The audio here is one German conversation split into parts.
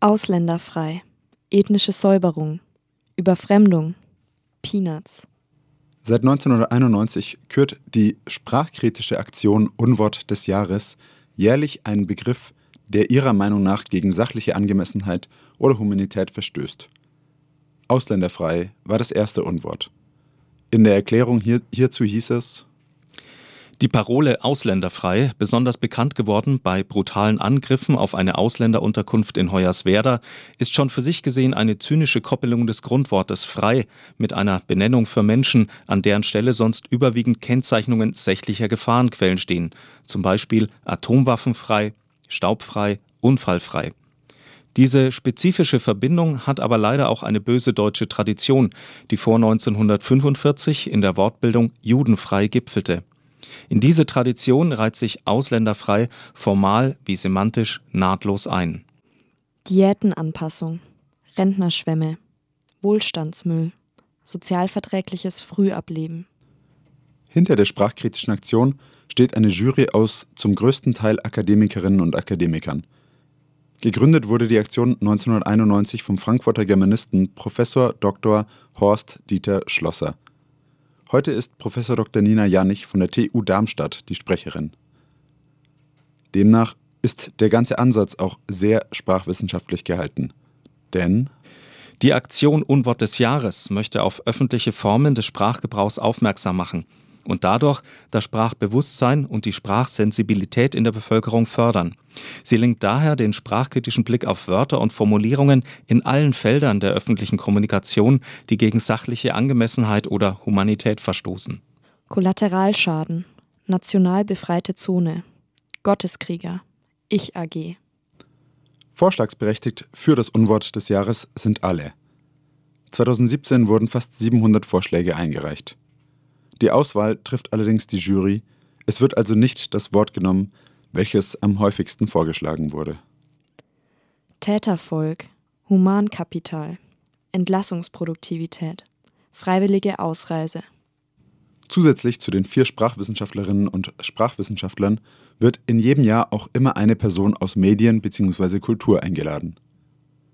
Ausländerfrei, ethnische Säuberung, Überfremdung, Peanuts. Seit 1991 kürt die sprachkritische Aktion Unwort des Jahres jährlich einen Begriff, der ihrer Meinung nach gegen sachliche Angemessenheit oder Humanität verstößt. Ausländerfrei war das erste Unwort. In der Erklärung hier, hierzu hieß es, die Parole ausländerfrei, besonders bekannt geworden bei brutalen Angriffen auf eine Ausländerunterkunft in Hoyerswerda, ist schon für sich gesehen eine zynische Koppelung des Grundwortes frei mit einer Benennung für Menschen, an deren Stelle sonst überwiegend Kennzeichnungen sächlicher Gefahrenquellen stehen, zum Beispiel atomwaffenfrei, staubfrei, unfallfrei. Diese spezifische Verbindung hat aber leider auch eine böse deutsche Tradition, die vor 1945 in der Wortbildung judenfrei gipfelte. In diese Tradition reiht sich ausländerfrei formal wie semantisch nahtlos ein. Diätenanpassung, Rentnerschwämme, Wohlstandsmüll, sozialverträgliches Frühableben. Hinter der sprachkritischen Aktion steht eine Jury aus zum größten Teil Akademikerinnen und Akademikern. Gegründet wurde die Aktion 1991 vom Frankfurter Germanisten Professor Dr. Horst Dieter Schlosser. Heute ist Professor Dr. Nina Janich von der TU Darmstadt die Sprecherin. Demnach ist der ganze Ansatz auch sehr sprachwissenschaftlich gehalten. Denn die Aktion Unwort des Jahres möchte auf öffentliche Formen des Sprachgebrauchs aufmerksam machen und dadurch das Sprachbewusstsein und die Sprachsensibilität in der Bevölkerung fördern. Sie lenkt daher den sprachkritischen Blick auf Wörter und Formulierungen in allen Feldern der öffentlichen Kommunikation, die gegen sachliche Angemessenheit oder Humanität verstoßen. Kollateralschaden, national befreite Zone, Gotteskrieger, Ich AG. Vorschlagsberechtigt für das Unwort des Jahres sind alle. 2017 wurden fast 700 Vorschläge eingereicht. Die Auswahl trifft allerdings die Jury, es wird also nicht das Wort genommen, welches am häufigsten vorgeschlagen wurde. Tätervolk, Humankapital, Entlassungsproduktivität, freiwillige Ausreise. Zusätzlich zu den vier Sprachwissenschaftlerinnen und Sprachwissenschaftlern wird in jedem Jahr auch immer eine Person aus Medien bzw. Kultur eingeladen.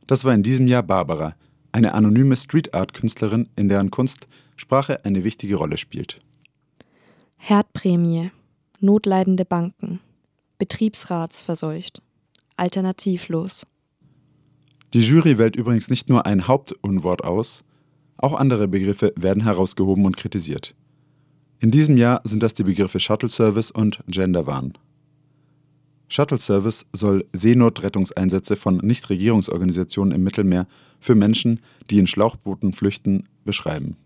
Das war in diesem Jahr Barbara, eine anonyme Street Art Künstlerin, in deren Kunst Sprache eine wichtige Rolle spielt. Herdprämie, notleidende Banken, Betriebsratsverseucht, alternativlos. Die Jury wählt übrigens nicht nur ein Hauptunwort aus, auch andere Begriffe werden herausgehoben und kritisiert. In diesem Jahr sind das die Begriffe Shuttle Service und Genderwahn. Shuttle Service soll Seenotrettungseinsätze von Nichtregierungsorganisationen im Mittelmeer für Menschen, die in Schlauchbooten flüchten, beschreiben.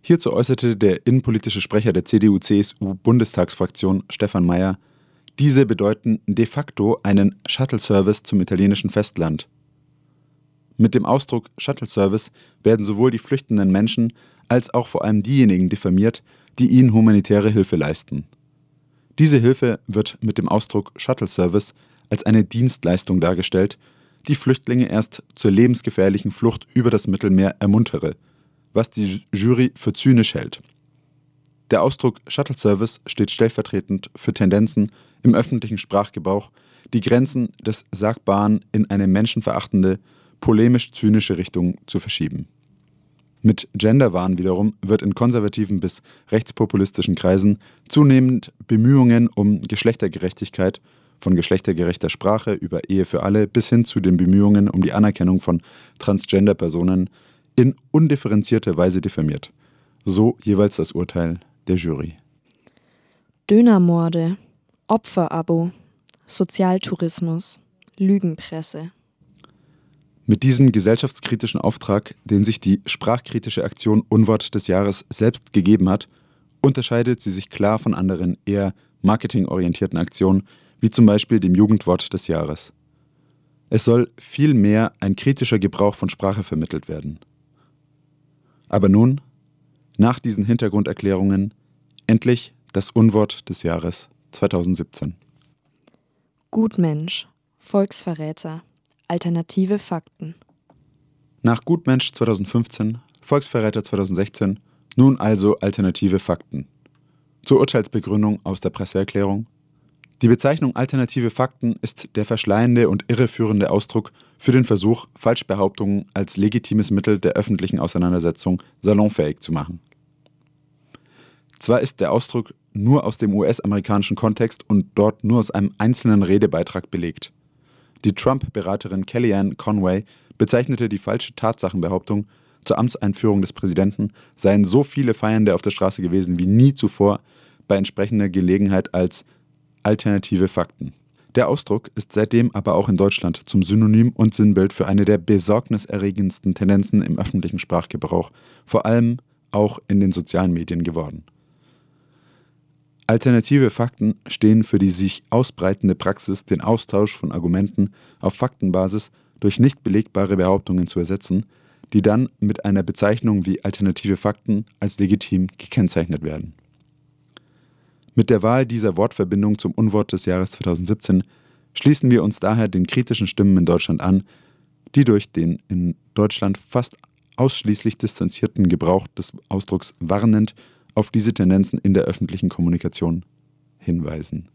Hierzu äußerte der innenpolitische Sprecher der CDU-CSU-Bundestagsfraktion Stefan Mayer, diese bedeuten de facto einen Shuttle-Service zum italienischen Festland. Mit dem Ausdruck Shuttle-Service werden sowohl die flüchtenden Menschen als auch vor allem diejenigen diffamiert, die ihnen humanitäre Hilfe leisten. Diese Hilfe wird mit dem Ausdruck Shuttle Service als eine Dienstleistung dargestellt, die Flüchtlinge erst zur lebensgefährlichen Flucht über das Mittelmeer ermuntere, was die Jury für zynisch hält. Der Ausdruck Shuttle Service steht stellvertretend für Tendenzen im öffentlichen Sprachgebrauch, die Grenzen des Sagbaren in eine menschenverachtende, polemisch-zynische Richtung zu verschieben. Mit Genderwahn wiederum wird in konservativen bis rechtspopulistischen Kreisen zunehmend Bemühungen um Geschlechtergerechtigkeit von geschlechtergerechter Sprache über Ehe für alle bis hin zu den Bemühungen um die Anerkennung von Transgender-Personen in undifferenzierter Weise diffamiert. So jeweils das Urteil der Jury. Dönermorde, Opferabo, Sozialtourismus, Lügenpresse. Mit diesem gesellschaftskritischen Auftrag, den sich die sprachkritische Aktion Unwort des Jahres selbst gegeben hat, unterscheidet sie sich klar von anderen eher marketingorientierten Aktionen, wie zum Beispiel dem Jugendwort des Jahres. Es soll vielmehr ein kritischer Gebrauch von Sprache vermittelt werden. Aber nun, nach diesen Hintergrunderklärungen, endlich das Unwort des Jahres 2017. Gutmensch, Volksverräter, Alternative Fakten. Nach Gutmensch 2015, Volksverräter 2016, nun also alternative Fakten. Zur Urteilsbegründung aus der Presseerklärung. Die Bezeichnung alternative Fakten ist der verschleiernde und irreführende Ausdruck für den Versuch, Falschbehauptungen als legitimes Mittel der öffentlichen Auseinandersetzung salonfähig zu machen. Zwar ist der Ausdruck nur aus dem US-amerikanischen Kontext und dort nur aus einem einzelnen Redebeitrag belegt. Die Trump-Beraterin Kellyanne Conway bezeichnete die falsche Tatsachenbehauptung, zur Amtseinführung des Präsidenten seien so viele Feiernde auf der Straße gewesen wie nie zuvor bei entsprechender Gelegenheit als alternative Fakten. Der Ausdruck ist seitdem aber auch in Deutschland zum Synonym und Sinnbild für eine der besorgniserregendsten Tendenzen im öffentlichen Sprachgebrauch, vor allem auch in den sozialen Medien geworden. Alternative Fakten stehen für die sich ausbreitende Praxis, den Austausch von Argumenten auf Faktenbasis durch nicht belegbare Behauptungen zu ersetzen, die dann mit einer Bezeichnung wie alternative Fakten als legitim gekennzeichnet werden. Mit der Wahl dieser Wortverbindung zum Unwort des Jahres 2017 schließen wir uns daher den kritischen Stimmen in Deutschland an, die durch den in Deutschland fast ausschließlich distanzierten Gebrauch des Ausdrucks warnend auf diese Tendenzen in der öffentlichen Kommunikation hinweisen.